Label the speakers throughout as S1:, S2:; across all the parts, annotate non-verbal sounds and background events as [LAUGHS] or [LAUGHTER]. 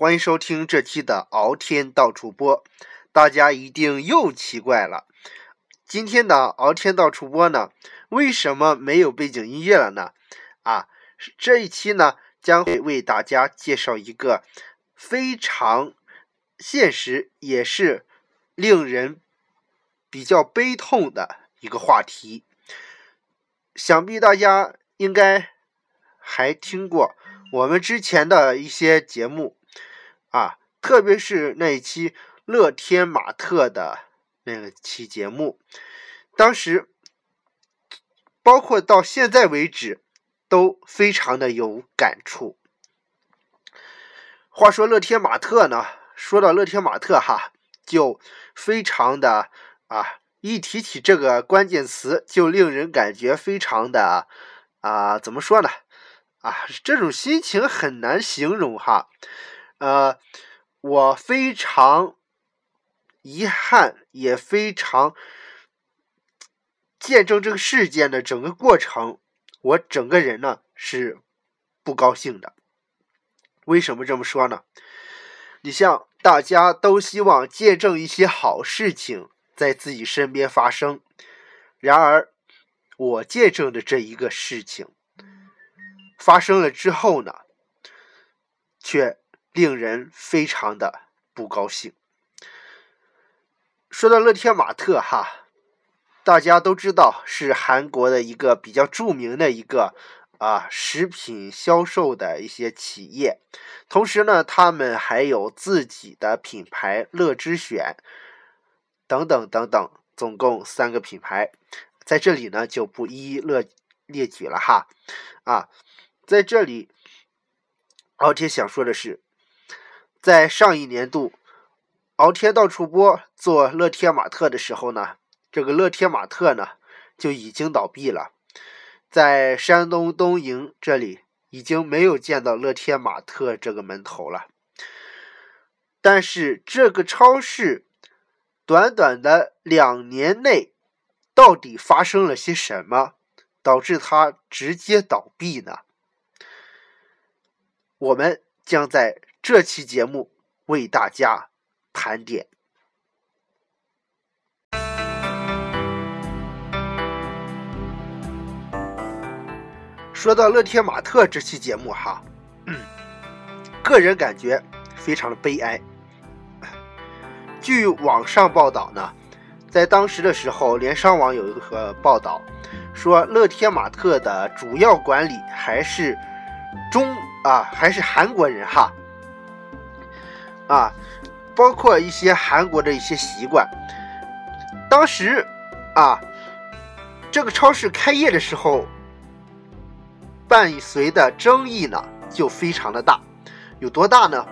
S1: 欢迎收听这期的敖天道主播。大家一定又奇怪了，今天的敖天道主播呢，为什么没有背景音乐了呢？啊，这一期呢，将会为大家介绍一个非常现实，也是令人比较悲痛的一个话题。想必大家应该还听过我们之前的一些节目啊，特别是那一期乐天玛特的那个期节目，当时包括到现在为止都非常的有感触。话说乐天玛特呢，说到乐天玛特哈，就非常的啊。一提起这个关键词，就令人感觉非常的啊，怎么说呢？啊，这种心情很难形容哈。呃，我非常遗憾，也非常见证这个事件的整个过程，我整个人呢是不高兴的。为什么这么说呢？你像大家都希望见证一些好事情。在自己身边发生，然而我见证的这一个事情发生了之后呢，却令人非常的不高兴。说到乐天玛特哈，大家都知道是韩国的一个比较著名的一个啊食品销售的一些企业，同时呢，他们还有自己的品牌乐之选。等等等等，总共三个品牌，在这里呢就不一一列列举了哈。啊，在这里，敖天想说的是，在上一年度，敖天到处播做乐天玛特的时候呢，这个乐天玛特呢就已经倒闭了，在山东东营这里已经没有见到乐天玛特这个门头了。但是这个超市。短短的两年内，到底发生了些什么，导致它直接倒闭呢？我们将在这期节目为大家盘点。说到乐天玛特这期节目哈，个人感觉非常的悲哀。据网上报道呢，在当时的时候，联商网有一个报道说，乐天玛特的主要管理还是中啊，还是韩国人哈啊，包括一些韩国的一些习惯。当时啊，这个超市开业的时候，伴随的争议呢就非常的大，有多大呢？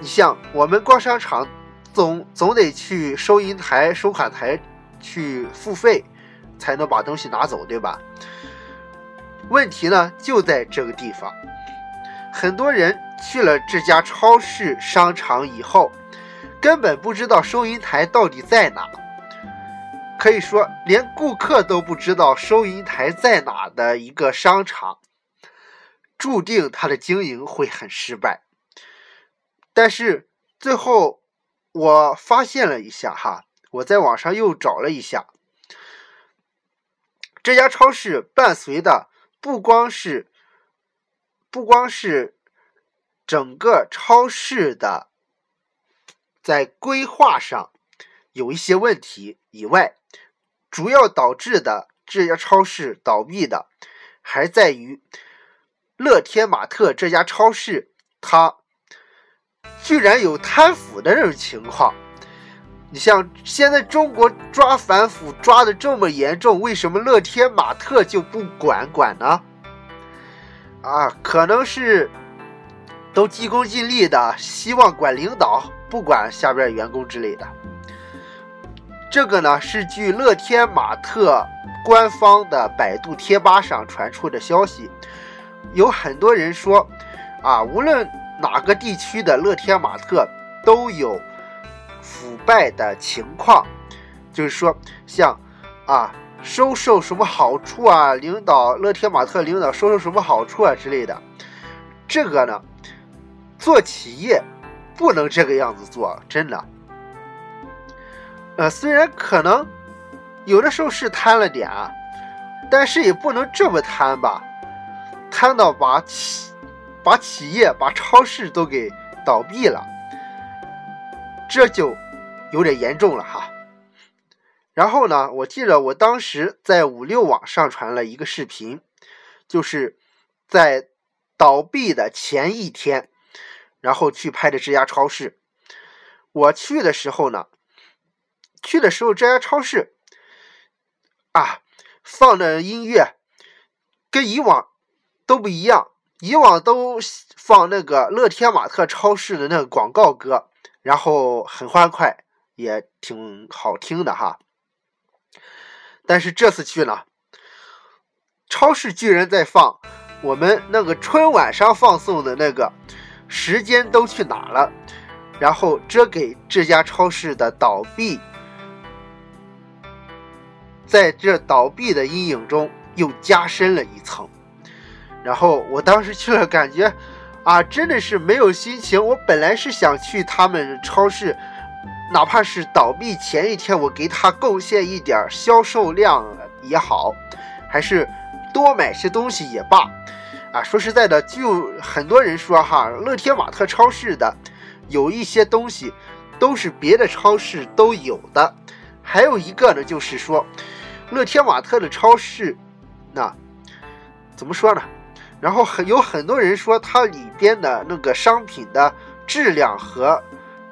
S1: 你像我们逛商场。总总得去收银台、收款台去付费，才能把东西拿走，对吧？问题呢就在这个地方，很多人去了这家超市、商场以后，根本不知道收银台到底在哪，可以说连顾客都不知道收银台在哪的一个商场，注定它的经营会很失败。但是最后。我发现了一下哈，我在网上又找了一下，这家超市伴随的不光是不光是整个超市的在规划上有一些问题以外，主要导致的这家超市倒闭的，还在于乐天玛特这家超市它。居然有贪腐的这种情况，你像现在中国抓反腐抓的这么严重，为什么乐天玛特就不管管呢？啊，可能是都急功近利的，希望管领导，不管下边员工之类的。这个呢是据乐天玛特官方的百度贴吧上传出的消息，有很多人说，啊，无论。哪个地区的乐天玛特都有腐败的情况，就是说，像啊收受什么好处啊，领导乐天玛特领导收受什么好处啊之类的，这个呢，做企业不能这个样子做，真的。呃，虽然可能有的时候是贪了点啊，但是也不能这么贪吧，贪到把企把企业、把超市都给倒闭了，这就有点严重了哈。然后呢，我记得我当时在五六网上传了一个视频，就是在倒闭的前一天，然后去拍的这家超市。我去的时候呢。去的时候，这家超市啊，放的音乐跟以往都不一样。以往都放那个乐天玛特超市的那个广告歌，然后很欢快，也挺好听的哈。但是这次去呢，超市居然在放我们那个春晚上放送的那个时间都去哪了，然后这给这家超市的倒闭。在这倒闭的阴影中，又加深了一层。然后我当时去了，感觉啊，真的是没有心情。我本来是想去他们超市，哪怕是倒闭前一天，我给他贡献一点销售量也好，还是多买些东西也罢。啊，说实在的，就很多人说哈，乐天玛特超市的有一些东西都是别的超市都有的。还有一个呢，就是说。乐天玛特的超市，那怎么说呢？然后很有很多人说它里边的那个商品的质量和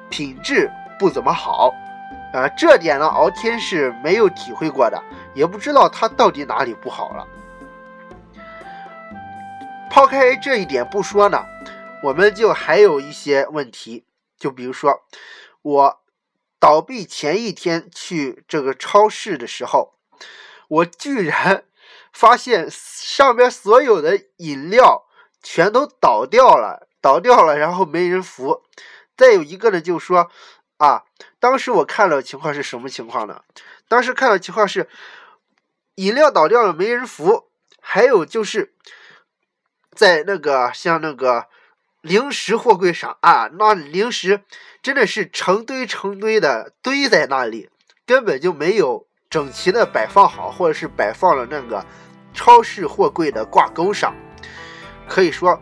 S1: 品质不怎么好，呃，这点呢，敖天是没有体会过的，也不知道它到底哪里不好了。抛开这一点不说呢，我们就还有一些问题，就比如说我倒闭前一天去这个超市的时候。我居然 [LAUGHS] 发现上边所有的饮料全都倒掉了，倒掉了，然后没人扶。再有一个呢，就说啊，当时我看到情况是什么情况呢？当时看到情况是饮料倒掉了，没人扶。还有就是在那个像那个零食货柜上啊，那零食真的是成堆成堆的堆在那里，根本就没有。整齐的摆放好，或者是摆放了那个超市货柜的挂钩上，可以说，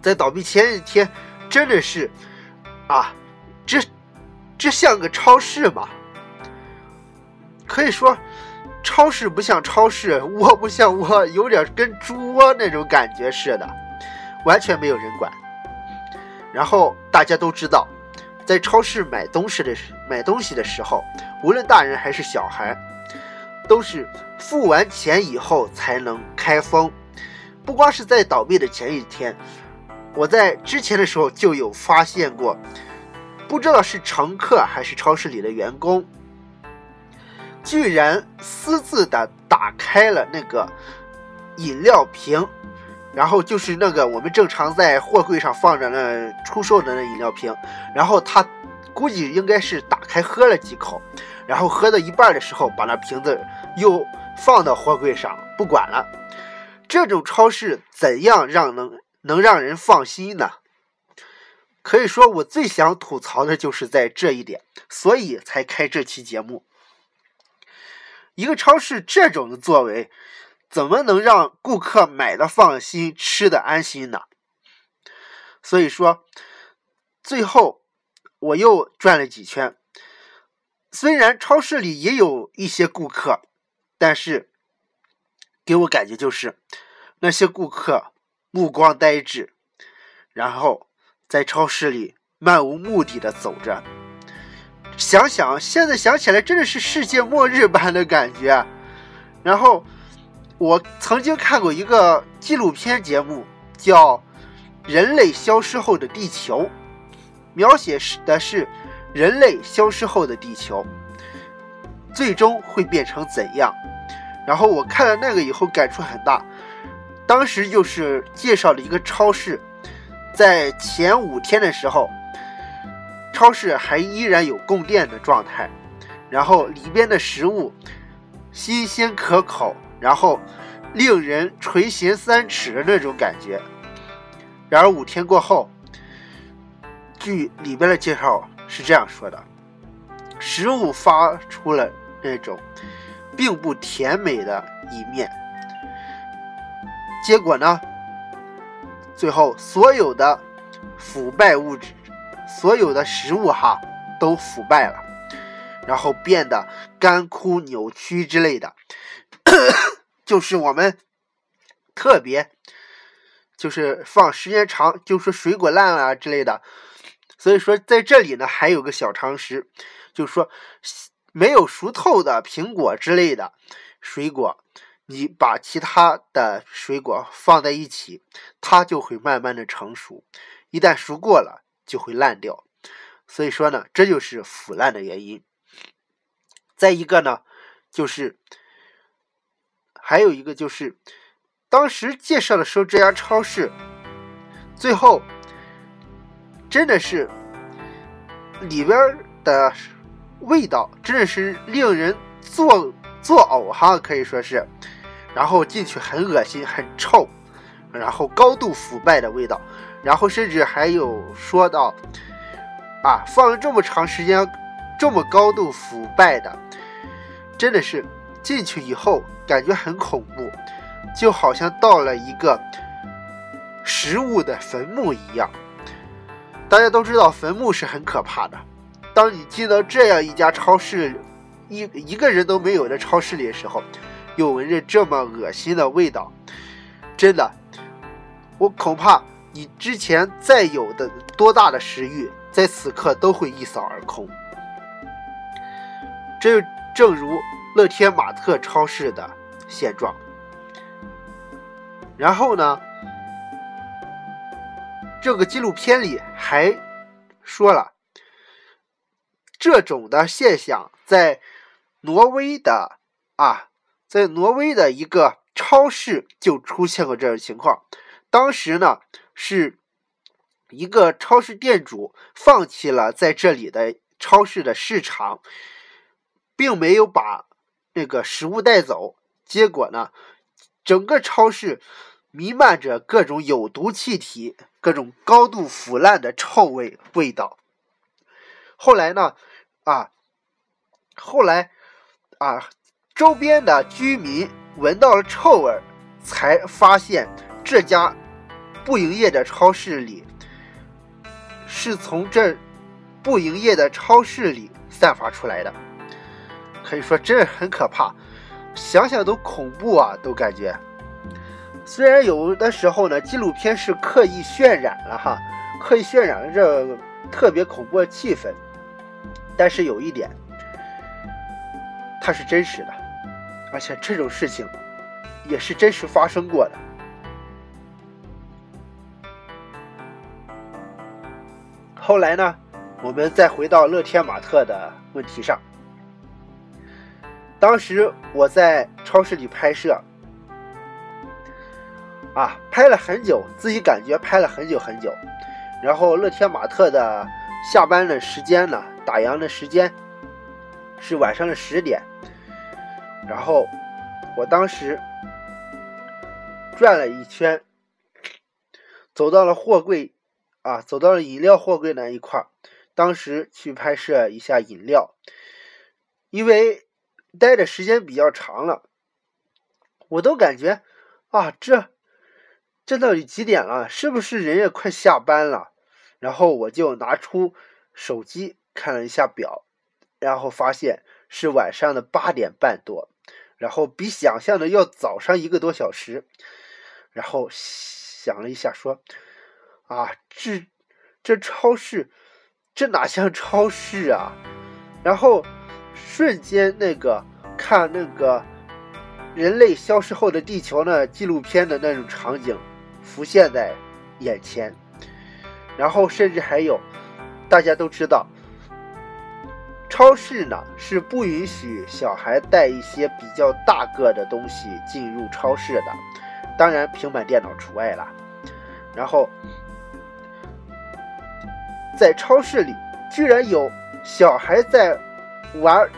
S1: 在倒闭前一天，真的是啊，这这像个超市吗？可以说，超市不像超市，[LAUGHS] 窝不像窝，有点跟猪窝那种感觉似的，完全没有人管。然后大家都知道。在超市买东西的时买东西的时候，无论大人还是小孩，都是付完钱以后才能开封。不光是在倒闭的前一天，我在之前的时候就有发现过，不知道是乘客还是超市里的员工，居然私自的打开了那个饮料瓶。然后就是那个我们正常在货柜上放着那出售的那饮料瓶，然后他估计应该是打开喝了几口，然后喝到一半的时候把那瓶子又放到货柜上不管了。这种超市怎样让能能让人放心呢？可以说我最想吐槽的就是在这一点，所以才开这期节目。一个超市这种的作为。怎么能让顾客买的放心、吃的安心呢？所以说，最后我又转了几圈。虽然超市里也有一些顾客，但是给我感觉就是那些顾客目光呆滞，然后在超市里漫无目的的走着。想想现在想起来，真的是世界末日般的感觉。然后。我曾经看过一个纪录片节目，叫《人类消失后的地球》，描写的是人类消失后的地球最终会变成怎样。然后我看了那个以后，感触很大。当时就是介绍了一个超市，在前五天的时候，超市还依然有供电的状态，然后里边的食物新鲜可口。然后，令人垂涎三尺的那种感觉。然而五天过后，据里边的介绍是这样说的：食物发出了那种并不甜美的一面，结果呢，最后所有的腐败物质，所有的食物哈都腐败了，然后变得干枯、扭曲之类的，[COUGHS] 就是我们特别。就是放时间长，就说水果烂了之类的。所以说，在这里呢，还有个小常识，就是说，没有熟透的苹果之类的水果，你把其他的水果放在一起，它就会慢慢的成熟。一旦熟过了，就会烂掉。所以说呢，这就是腐烂的原因。再一个呢，就是还有一个就是。当时介绍的时候，这家超市最后真的是里边的味道真的是令人作作呕哈，可以说是。然后进去很恶心，很臭，然后高度腐败的味道，然后甚至还有说到啊，放了这么长时间，这么高度腐败的，真的是进去以后感觉很恐怖。就好像到了一个食物的坟墓一样。大家都知道坟墓是很可怕的。当你进到这样一家超市，一一个人都没有的超市里的时候，又闻着这么恶心的味道，真的，我恐怕你之前再有的多大的食欲，在此刻都会一扫而空。这正如乐天玛特超市的现状。然后呢，这个纪录片里还说了，这种的现象在挪威的啊，在挪威的一个超市就出现过这种情况。当时呢，是一个超市店主放弃了在这里的超市的市场，并没有把那个食物带走，结果呢。整个超市弥漫着各种有毒气体，各种高度腐烂的臭味味道。后来呢，啊，后来啊，周边的居民闻到了臭味，才发现这家不营业的超市里是从这不营业的超市里散发出来的。可以说，真的很可怕。想想都恐怖啊，都感觉。虽然有的时候呢，纪录片是刻意渲染了哈，刻意渲染了这特别恐怖的气氛，但是有一点，它是真实的，而且这种事情也是真实发生过的。后来呢，我们再回到乐天玛特的问题上。当时我在超市里拍摄，啊，拍了很久，自己感觉拍了很久很久。然后乐天玛特的下班的时间呢，打烊的时间是晚上的十点。然后我当时转了一圈，走到了货柜，啊，走到了饮料货柜那一块当时去拍摄一下饮料，因为。待的时间比较长了，我都感觉啊，这这到底几点了？是不是人也快下班了？然后我就拿出手机看了一下表，然后发现是晚上的八点半多，然后比想象的要早上一个多小时。然后想了一下，说啊，这这超市这哪像超市啊？然后。瞬间，那个看那个人类消失后的地球呢纪录片的那种场景浮现在眼前，然后甚至还有，大家都知道，超市呢是不允许小孩带一些比较大个的东西进入超市的，当然平板电脑除外了。然后在超市里居然有小孩在。玩，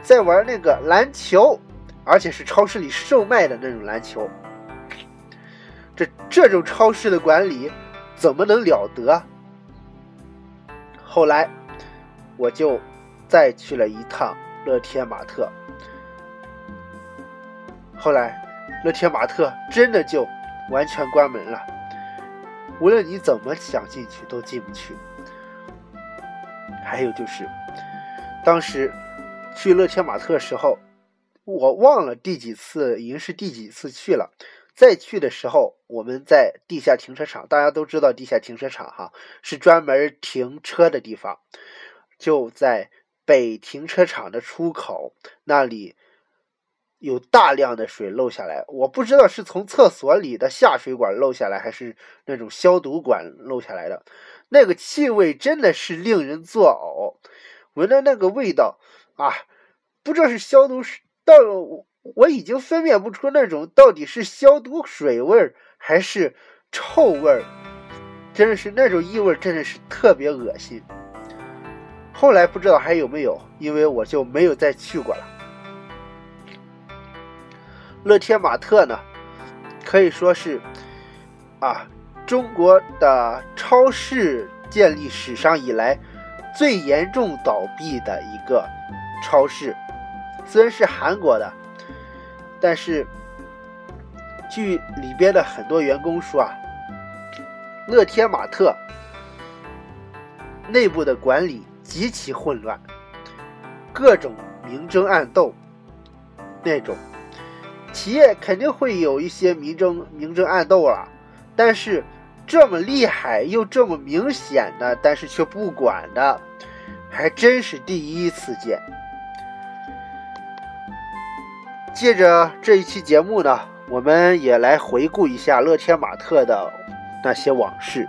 S1: 在玩那个篮球，而且是超市里售卖的那种篮球。这这种超市的管理怎么能了得？后来我就再去了一趟乐天玛特，后来乐天玛特真的就完全关门了，无论你怎么想进去都进不去。还有就是，当时去乐天玛特的时候，我忘了第几次，已经是第几次去了。再去的时候，我们在地下停车场，大家都知道地下停车场哈是专门停车的地方，就在北停车场的出口那里，有大量的水漏下来。我不知道是从厕所里的下水管漏下来，还是那种消毒管漏下来的。那个气味真的是令人作呕，闻的那个味道啊，不知道是消毒水，到我已经分辨不出那种到底是消毒水味儿还是臭味儿，真的是那种异味，真的是特别恶心。后来不知道还有没有，因为我就没有再去过了。乐天玛特呢，可以说是啊。中国的超市建立史上以来最严重倒闭的一个超市，虽然是韩国的，但是据里边的很多员工说啊，乐天玛特内部的管理极其混乱，各种明争暗斗那种，企业肯定会有一些明争明争暗斗了，但是。这么厉害又这么明显的，但是却不管的，还真是第一次见。借着这一期节目呢，我们也来回顾一下乐天玛特的那些往事。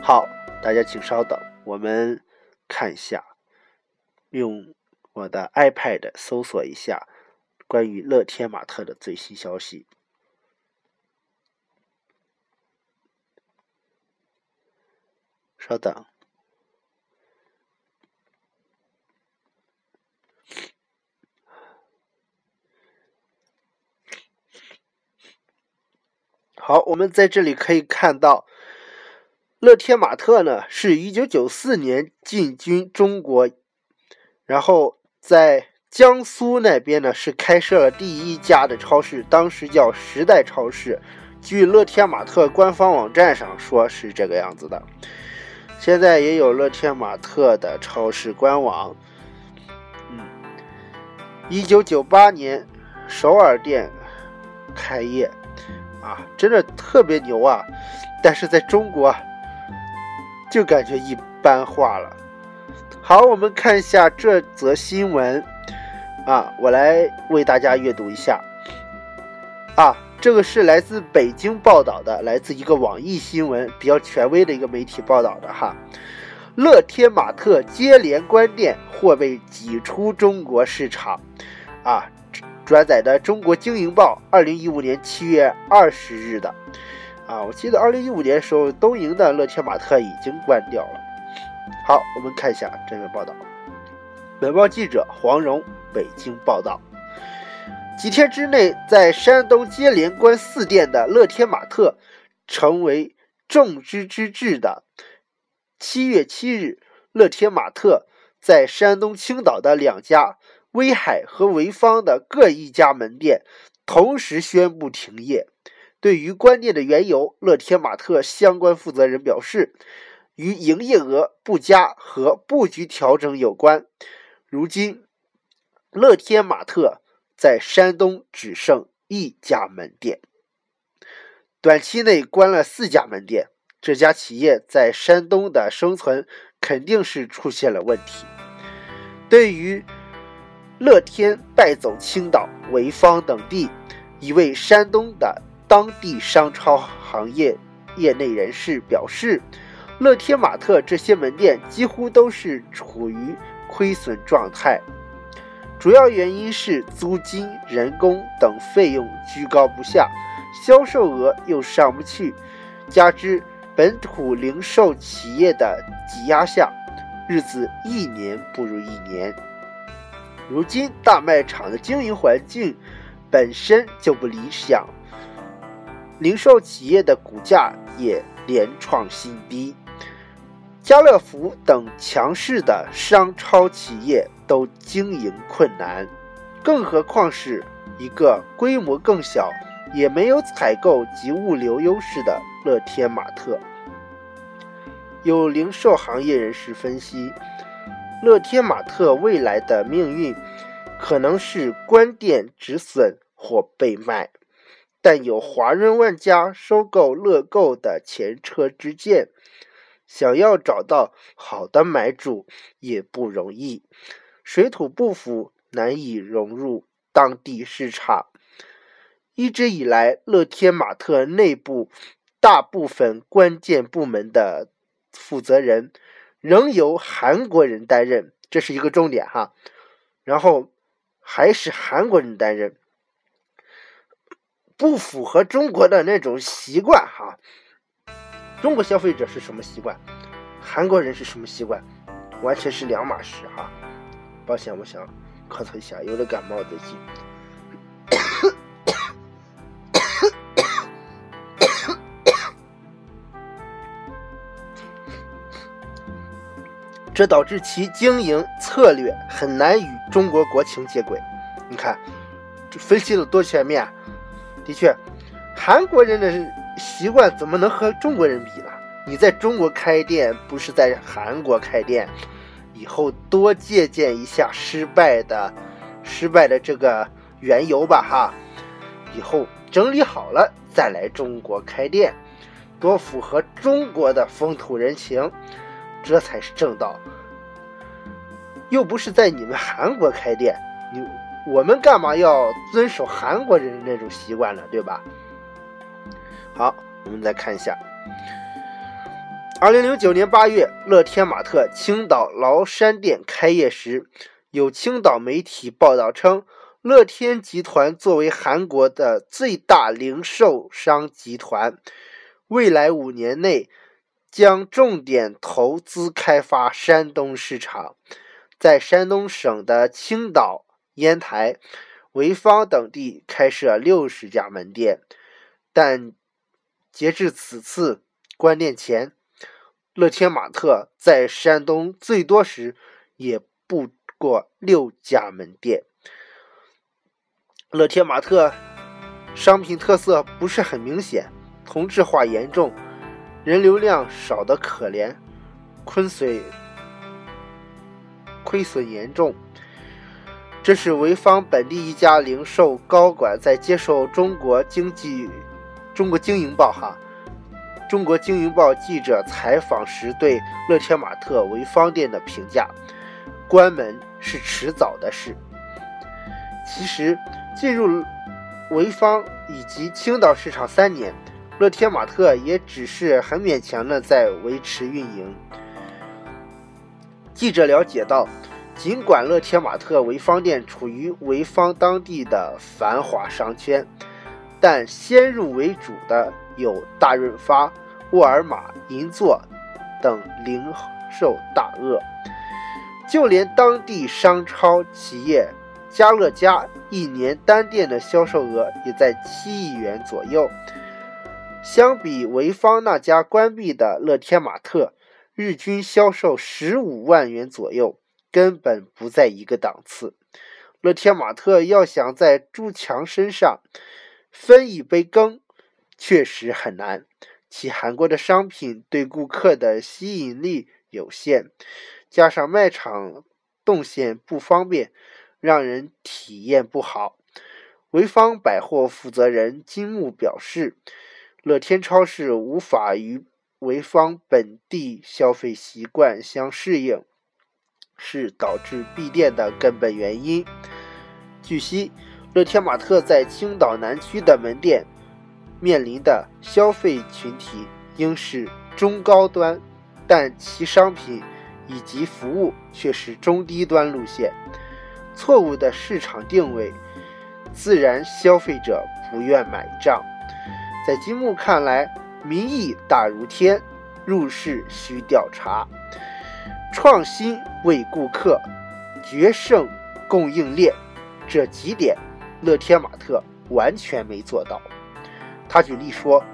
S1: 好，大家请稍等，我们看一下，用我的 iPad 搜索一下关于乐天玛特的最新消息。稍等，好，我们在这里可以看到，乐天玛特呢是一九九四年进军中国，然后在江苏那边呢是开设了第一家的超市，当时叫时代超市。据乐天玛特官方网站上说是这个样子的。现在也有乐天玛特的超市官网。嗯，一九九八年首尔店开业，啊，真的特别牛啊！但是在中国就感觉一般化了。好，我们看一下这则新闻啊，我来为大家阅读一下啊。这个是来自北京报道的，来自一个网易新闻比较权威的一个媒体报道的哈。乐天玛特接连关店或被挤出中国市场，啊，转载的《中国经营报》二零一五年七月二十日的，啊，我记得二零一五年时候，东营的乐天玛特已经关掉了。好，我们看一下这篇报道。本报记者黄荣北京报道。几天之内，在山东接连关四店的乐天玛特，成为众矢之至的。七月七日，乐天玛特在山东青岛的两家威海和潍坊的各一家门店同时宣布停业。对于关店的缘由，乐天玛特相关负责人表示，与营业额不佳和布局调整有关。如今，乐天玛特。在山东只剩一家门店，短期内关了四家门店，这家企业在山东的生存肯定是出现了问题。对于乐天败走青岛、潍坊等地，一位山东的当地商超行业业内人士表示，乐天玛特这些门店几乎都是处于亏损状态。主要原因是租金、人工等费用居高不下，销售额又上不去，加之本土零售企业的挤压下，日子一年不如一年。如今大卖场的经营环境本身就不理想，零售企业的股价也连创新低。家乐福等强势的商超企业都经营困难，更何况是一个规模更小、也没有采购及物流优势的乐天玛特。有零售行业人士分析，乐天玛特未来的命运可能是关店止损或被卖，但有华润万家收购乐购的前车之鉴，想要找到好的买主也不容易，水土不服，难以融入当地市场。一直以来，乐天玛特内部大部分关键部门的。负责人仍由韩国人担任，这是一个重点哈。然后还是韩国人担任，不符合中国的那种习惯哈。中国消费者是什么习惯？韩国人是什么习惯？完全是两码事哈。抱歉，我想咳嗽一下，有点感冒最近。[COUGHS] 这导致其经营策略很难与中国国情接轨。你看，这分析的多全面。的确，韩国人的习惯怎么能和中国人比呢？你在中国开店，不是在韩国开店。以后多借鉴一下失败的、失败的这个缘由吧，哈。以后整理好了再来中国开店，多符合中国的风土人情。这才是正道，又不是在你们韩国开店，你我们干嘛要遵守韩国人那种习惯呢？对吧？好，我们再看一下，二零零九年八月，乐天玛特青岛崂山店开业时，有青岛媒体报道称，乐天集团作为韩国的最大零售商集团，未来五年内。将重点投资开发山东市场，在山东省的青岛、烟台、潍坊等地开设六十家门店。但截至此次关店前，乐天玛特在山东最多时也不过六家门店。乐天玛特商品特色不是很明显，同质化严重。人流量少得可怜，亏损亏损严重。这是潍坊本地一家零售高管在接受中国经济、中国经营报哈、中国经营报记者采访时对乐天玛特潍坊店的评价：关门是迟早的事。其实进入潍坊以及青岛市场三年。乐天玛特也只是很勉强的在维持运营。记者了解到，尽管乐天玛特潍坊店处于潍坊当地的繁华商圈，但先入为主的有大润发、沃尔玛、银座等零售大鳄，就连当地商超企业家乐家一年单店的销售额也在七亿元左右。相比潍坊那家关闭的乐天玛特，日均销售十五万元左右，根本不在一个档次。乐天玛特要想在朱强身上分一杯羹，确实很难。其韩国的商品对顾客的吸引力有限，加上卖场动线不方便，让人体验不好。潍坊百货负责人金木表示。乐天超市无法与潍坊本地消费习惯相适应，是导致闭店的根本原因。据悉，乐天玛特在青岛南区的门店面临的消费群体应是中高端，但其商品以及服务却是中低端路线，错误的市场定位，自然消费者不愿买账。在金木看来，民意大如天，入市需调查，创新为顾客，决胜供应链这几点，乐天玛特完全没做到。他举例说，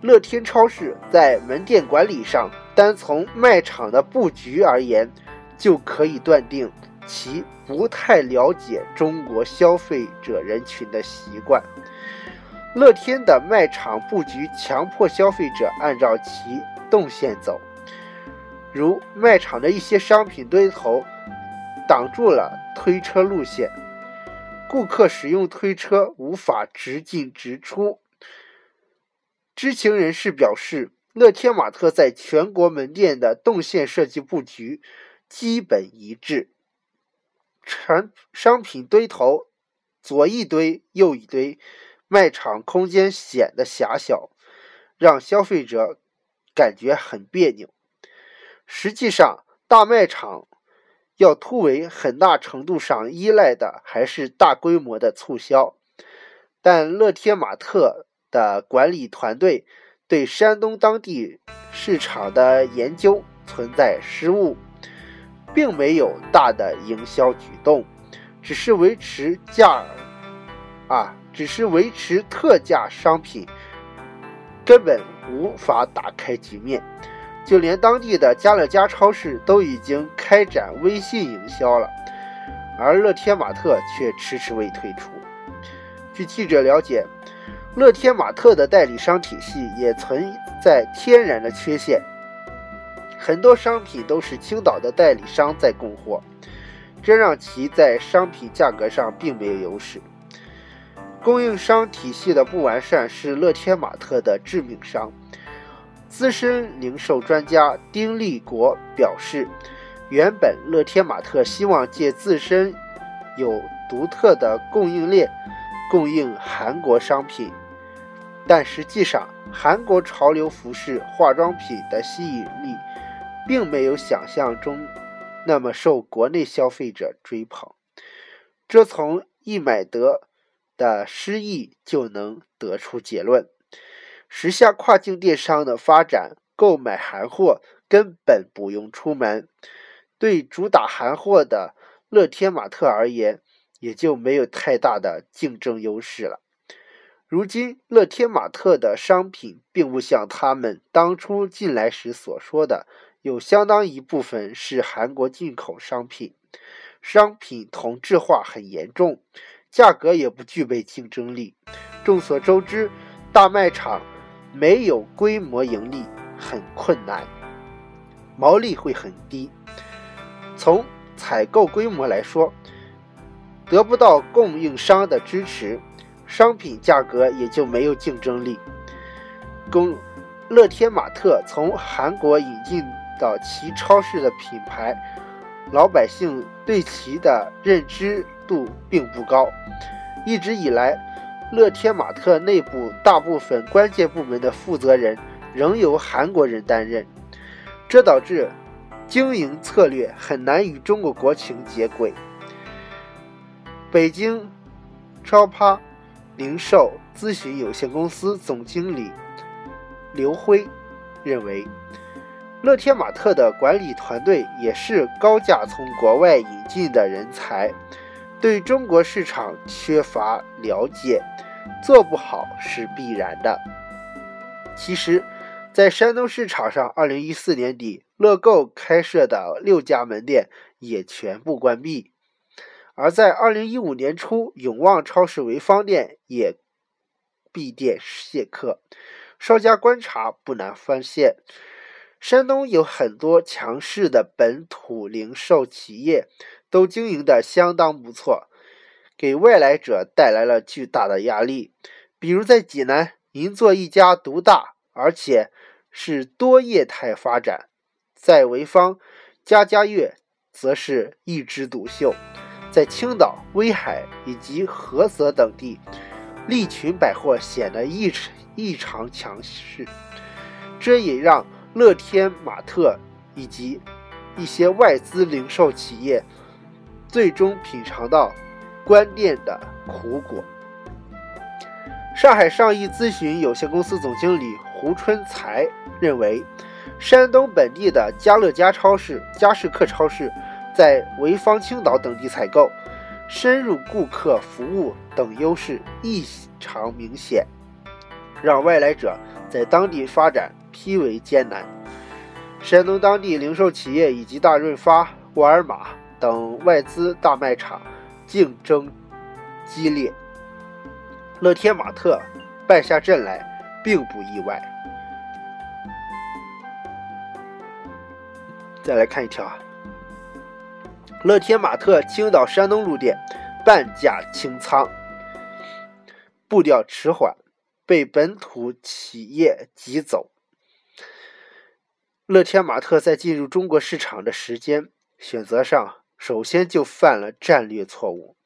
S1: 乐天超市在门店管理上单从卖场的布局而言，就可以断定其不太了解中国消费者人群的习惯。乐天的卖场布局强迫消费者按照其动线走，如卖场的一些商品堆头挡住了推车路线，顾客使用推车无法直进直出。知情人士表示，乐天玛特在全国门店的动线设计布局基本一致，产商品堆头左一堆右一堆。卖场空间显得狭小，让消费者感觉很别扭。实际上，大卖场要突围，很大程度上依赖的还是大规模的促销。但乐天玛特的管理团队对山东当地市场的研究存在失误，并没有大的营销举动，只是维持价啊。只是维持特价商品，根本无法打开局面。就连当地的家乐家超市都已经开展微信营销了，而乐天玛特却迟迟未退出。据记者了解，乐天玛特的代理商体系也存在天然的缺陷，很多商品都是青岛的代理商在供货，这让其在商品价格上并没有优势。供应商体系的不完善是乐天玛特的致命伤。资深零售专家丁立国表示，原本乐天玛特希望借自身有独特的供应链供应韩国商品，但实际上，韩国潮流服饰、化妆品的吸引力并没有想象中那么受国内消费者追捧。这从易买得。的失意就能得出结论：时下跨境电商的发展，购买韩货根本不用出门。对主打韩货的乐天玛特而言，也就没有太大的竞争优势了。如今，乐天玛特的商品并不像他们当初进来时所说的，有相当一部分是韩国进口商品，商品同质化很严重。价格也不具备竞争力。众所周知，大卖场没有规模盈利很困难，毛利会很低。从采购规模来说，得不到供应商的支持，商品价格也就没有竞争力。供乐天玛特从韩国引进到其超市的品牌，老百姓对其的认知。度并不高，一直以来，乐天玛特内部大部分关键部门的负责人仍由韩国人担任，这导致经营策略很难与中国国情接轨。北京超趴零售咨询有限公司总经理刘辉认为，乐天玛特的管理团队也是高价从国外引进的人才。对中国市场缺乏了解，做不好是必然的。其实，在山东市场上，二零一四年底，乐购开设的六家门店也全部关闭；而在二零一五年初，永旺超市潍坊店也闭店谢客。稍加观察，不难发现，山东有很多强势的本土零售企业。都经营的相当不错，给外来者带来了巨大的压力。比如在济南，银座一家独大，而且是多业态发展；在潍坊，家家悦则是一枝独秀；在青岛、威海以及菏泽等地，利群百货显得异常异常强势。这也让乐天玛特以及一些外资零售企业。最终品尝到关店的苦果。上海上亿咨询有限公司总经理胡春才认为，山东本地的家乐家超市、家士客超市在潍坊、青岛等地采购，深入顾客服务等优势异常明显，让外来者在当地发展颇为艰难。山东当地零售企业以及大润发、沃尔玛等外资大卖场竞争激烈，乐天玛特败下阵来并不意外。再来看一条，乐天玛特青岛山东路店半价清仓，步调迟缓，被本土企业挤走。乐天玛特在进入中国市场的时间选择上，首先就犯了战略错误。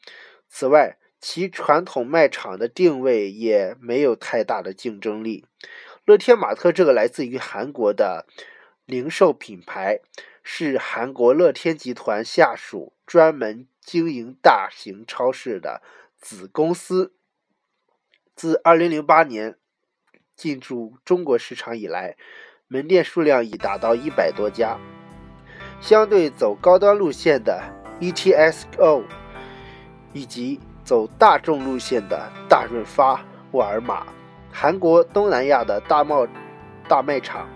S1: 此外，其传统卖场的定位也没有太大的竞争力。乐天玛特这个来自于韩国的零售品牌，是韩国乐天集团下属专门经营大型超市的子公司。自2008年进驻中国市场以来，门店数量已达到一百多家，相对走高端路线的 ETSO，以及走大众路线的大润发、沃尔玛，韩国、东南亚的大贸大卖场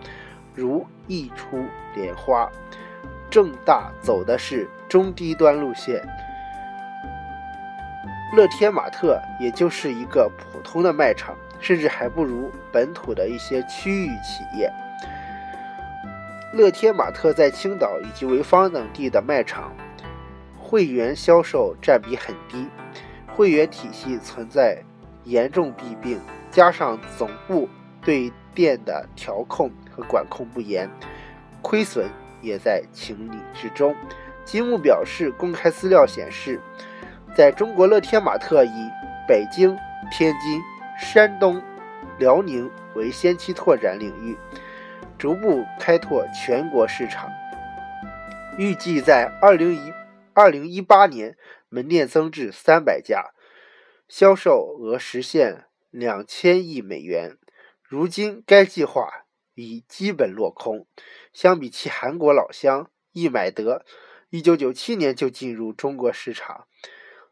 S1: 如易出、莲花、正大走的是中低端路线，乐天玛特也就是一个普通的卖场，甚至还不如本土的一些区域企业。乐天玛特在青岛以及潍坊等地的卖场，会员销售占比很低，会员体系存在严重弊病，加上总部对店的调控和管控不严，亏损也在情理之中。金木表示，公开资料显示，在中国乐天玛特以北京、天津、山东、辽宁为先期拓展领域。逐步开拓全国市场，预计在二零一二零一八年门店增至三百家，销售额实现两千亿美元。如今该计划已基本落空。相比其韩国老乡易买得，一九九七年就进入中国市场，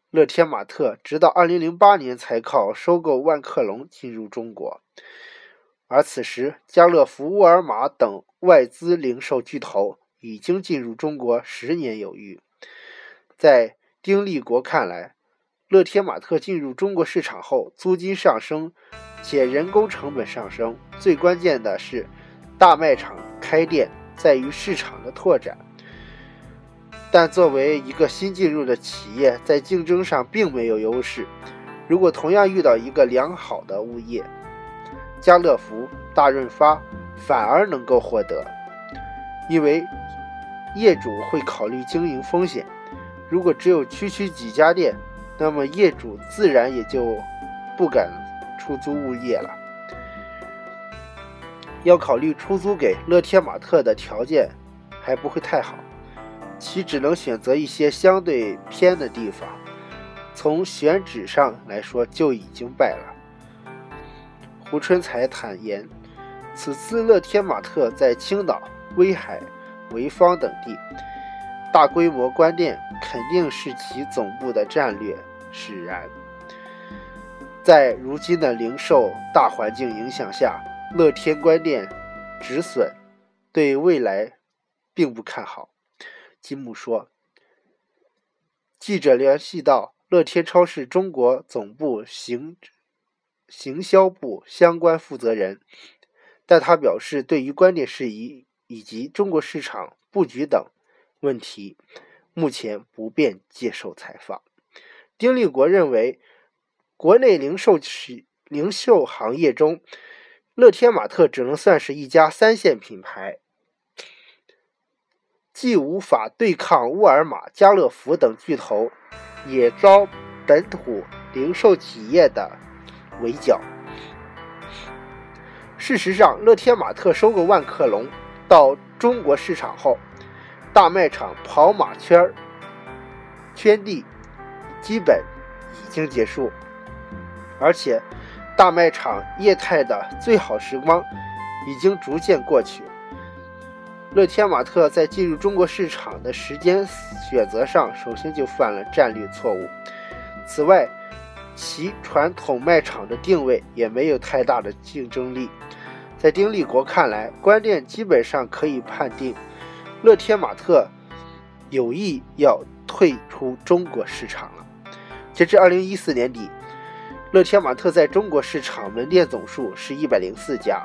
S1: 乐天玛特直到二零零八年才靠收购万客隆进入中国。而此时，家乐福、沃尔玛等外资零售巨头已经进入中国十年有余。在丁立国看来，乐天玛特进入中国市场后，租金上升，且人工成本上升。最关键的是，大卖场开店在于市场的拓展。但作为一个新进入的企业，在竞争上并没有优势。如果同样遇到一个良好的物业，家乐福、大润发反而能够获得，因为业主会考虑经营风险。如果只有区区几家店，那么业主自然也就不敢出租物业了。要考虑出租给乐天玛特的条件还不会太好，其只能选择一些相对偏的地方。从选址上来说，就已经败了。胡春才坦言，此次乐天玛特在青岛、威海、潍坊等地大规模关店，肯定是其总部的战略使然。在如今的零售大环境影响下，乐天观念止损，对未来并不看好。金木说，记者联系到乐天超市中国总部行。行销部相关负责人，但他表示，对于关店事宜以及中国市场布局等问题，目前不便接受采访。丁立国认为，国内零售企零售行业中，乐天玛特只能算是一家三线品牌，既无法对抗沃尔玛、家乐福等巨头，也遭本土零售企业的。围剿。事实上，乐天玛特收购万客隆到中国市场后，大卖场跑马圈圈地基本已经结束，而且大卖场业态的最好时光已经逐渐过去。乐天玛特在进入中国市场的时间选择上，首先就犯了战略错误。此外，其传统卖场的定位也没有太大的竞争力，在丁立国看来，关店基本上可以判定，乐天玛特有意要退出中国市场了。截至二零一四年底，乐天玛特在中国市场门店总数是一百零四家，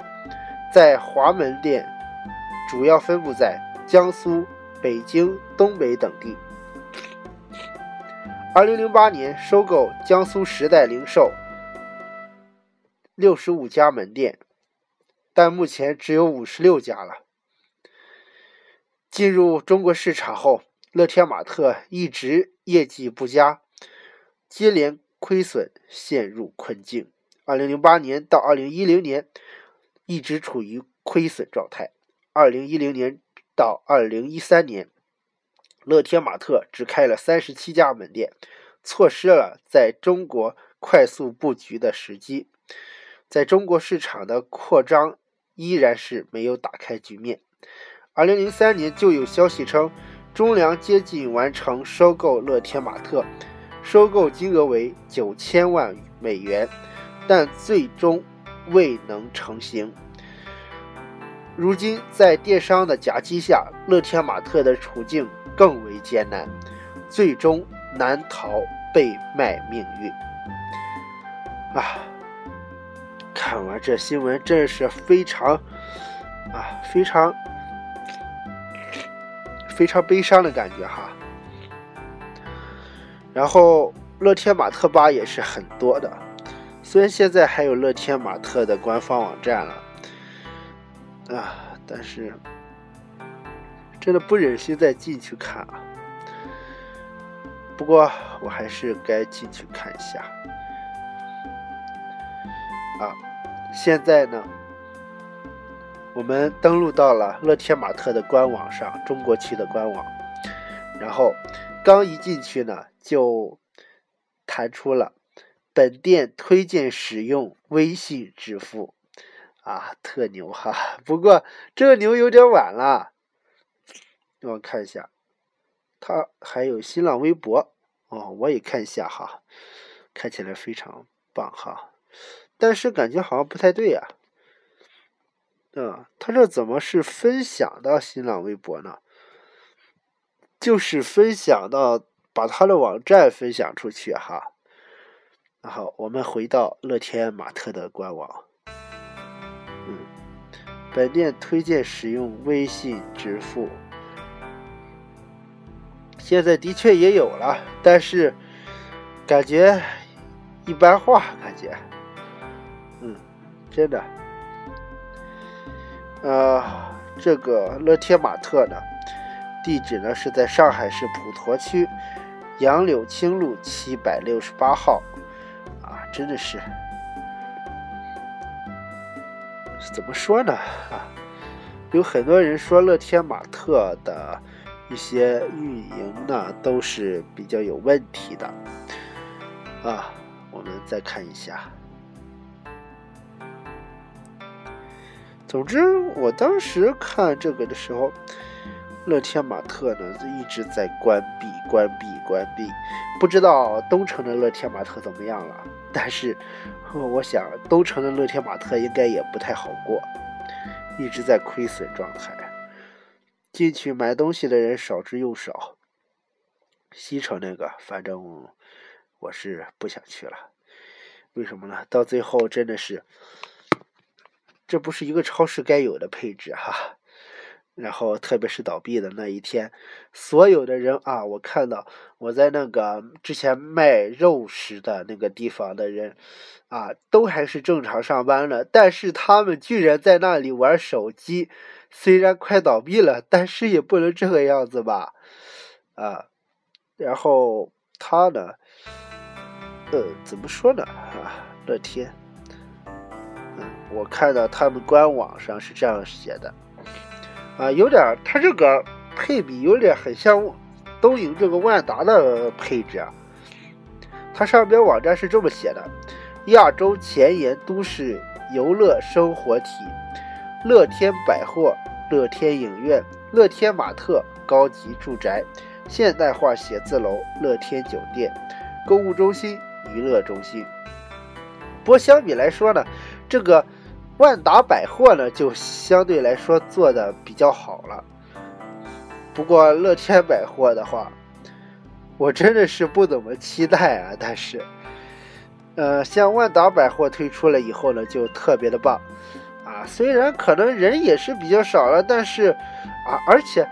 S1: 在华门店主要分布在江苏、北京、东北等地。二零零八年收购江苏时代零售六十五家门店，但目前只有五十六家了。进入中国市场后，乐天玛特一直业绩不佳，接连亏损，陷入困境。二零零八年到二零一零年一直处于亏损状态。二零一零年到二零一三年。乐天玛特只开了三十七家门店，错失了在中国快速布局的时机，在中国市场的扩张依然是没有打开局面。二零零三年就有消息称，中粮接近完成收购乐天玛特，收购金额为九千万美元，但最终未能成型。如今在电商的夹击下，乐天玛特的处境。更为艰难，最终难逃被卖命运。啊！看完这新闻，真是非常啊，非常非常悲伤的感觉哈。然后，乐天玛特吧也是很多的，虽然现在还有乐天玛特的官方网站了，啊，但是。真的不忍心再进去看啊！不过我还是该进去看一下。啊，现在呢，我们登录到了乐天玛特的官网上，中国区的官网。然后刚一进去呢，就弹出了本店推荐使用微信支付，啊，特牛哈！不过这个牛有点晚了。让我看一下，他还有新浪微博哦，我也看一下哈，看起来非常棒哈，但是感觉好像不太对呀。嗯，他这怎么是分享到新浪微博呢？就是分享到把他的网站分享出去哈。然后我们回到乐天玛特的官网，嗯，本店推荐使用微信支付。现在的确也有了，但是感觉一般化，感觉，嗯，真的，呃，这个乐天玛特呢，地址呢是在上海市普陀区杨柳青路七百六十八号，啊，真的是，怎么说呢？啊，有很多人说乐天玛特的。一些运营呢都是比较有问题的啊，我们再看一下。总之，我当时看这个的时候，乐天玛特呢就一直在关闭、关闭、关闭，不知道东城的乐天玛特怎么样了。但是，我想东城的乐天玛特应该也不太好过，一直在亏损状态。进去买东西的人少之又少。西城那个，反正我是不想去了。为什么呢？到最后真的是，这不是一个超市该有的配置哈。然后，特别是倒闭的那一天，所有的人啊，我看到我在那个之前卖肉食的那个地方的人啊，都还是正常上班的，但是他们居然在那里玩手机。虽然快倒闭了，但是也不能这个样子吧，啊，然后他呢，呃，怎么说呢？啊，乐天，我看到他们官网上是这样写的，啊，有点，它这个配比有点很像东营这个万达的配置啊，它上边网站是这么写的：亚洲前沿都市游乐生活体。乐天百货、乐天影院、乐天玛特高级住宅、现代化写字楼、乐天酒店、购物中心、娱乐中心。不过相比来说呢，这个万达百货呢，就相对来说做的比较好了。不过乐天百货的话，我真的是不怎么期待啊。但是，呃，像万达百货推出了以后呢，就特别的棒啊。虽然可能人也是比较少了，但是啊，而且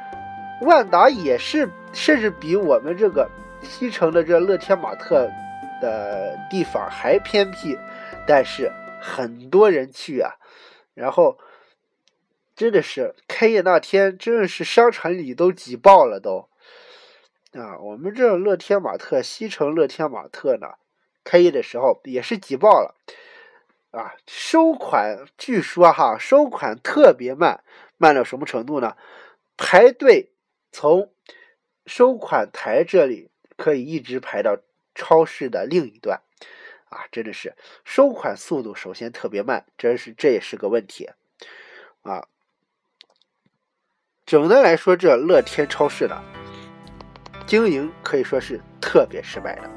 S1: 万达也是甚至比我们这个西城的这乐天玛特的地方还偏僻，但是。很多人去啊，然后真的是开业那天，真的是商场里都挤爆了都啊！我们这乐天玛特西城乐天玛特呢，开业的时候也是挤爆了啊！收款据说哈，收款特别慢，慢到什么程度呢？排队从收款台这里可以一直排到超市的另一端。啊，真的是收款速度首先特别慢，真是这也是个问题啊。总的来说，这乐天超市的经营可以说是特别失败的。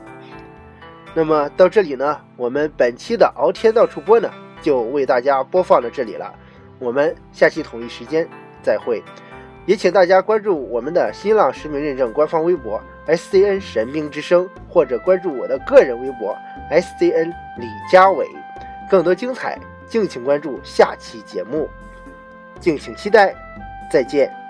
S1: 那么到这里呢，我们本期的敖天到处播呢，就为大家播放到这里了。我们下期同一时间再会，也请大家关注我们的新浪实名认证官方微博 S C N 神兵之声，或者关注我的个人微博。S C N 李佳伟，更多精彩，敬请关注下期节目，敬请期待，再见。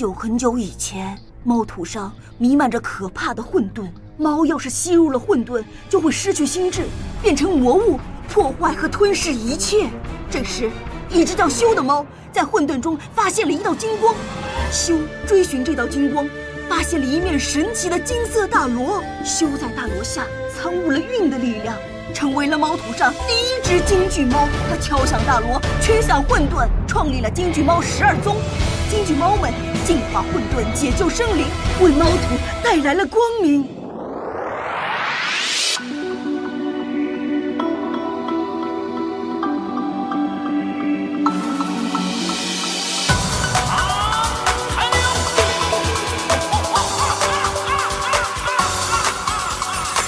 S2: 久很久以前，猫土上弥漫着可怕的混沌。猫要是吸入了混沌，就会失去心智，变成魔物，破坏和吞噬一切。这时，一只叫修的猫在混沌中发现了一道金光。修追寻这道金光，发现了一面神奇的金色大罗。修在大罗下参悟了运的力量，成为了猫土上第一只金巨猫。它敲响大螺，驱散混沌，创立了金巨猫十二宗。京剧猫们净化混沌，解救生灵，为猫土带来了光明。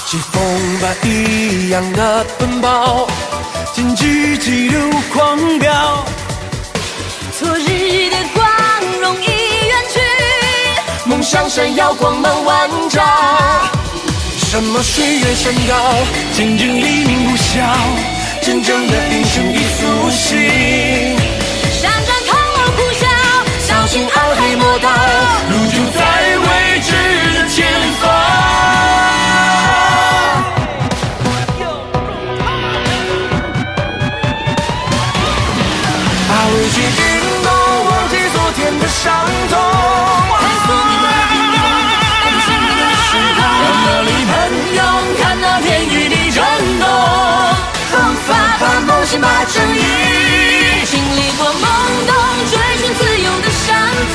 S3: 疾风般一样的奔跑，剑举激流狂飙，
S4: 昨日
S3: 上闪耀，光芒万丈。什么岁月山高，见证黎明不消。真正的英雄已苏醒。
S4: 闪战抗恶呼啸，小心暗黑魔道，
S3: 路就在未知的前方。把危机运动，忘记昨天的伤痛。
S4: 把正
S3: 义，经
S2: 历过懵懂，追寻自由的山峰。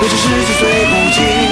S3: 未知世界虽不近。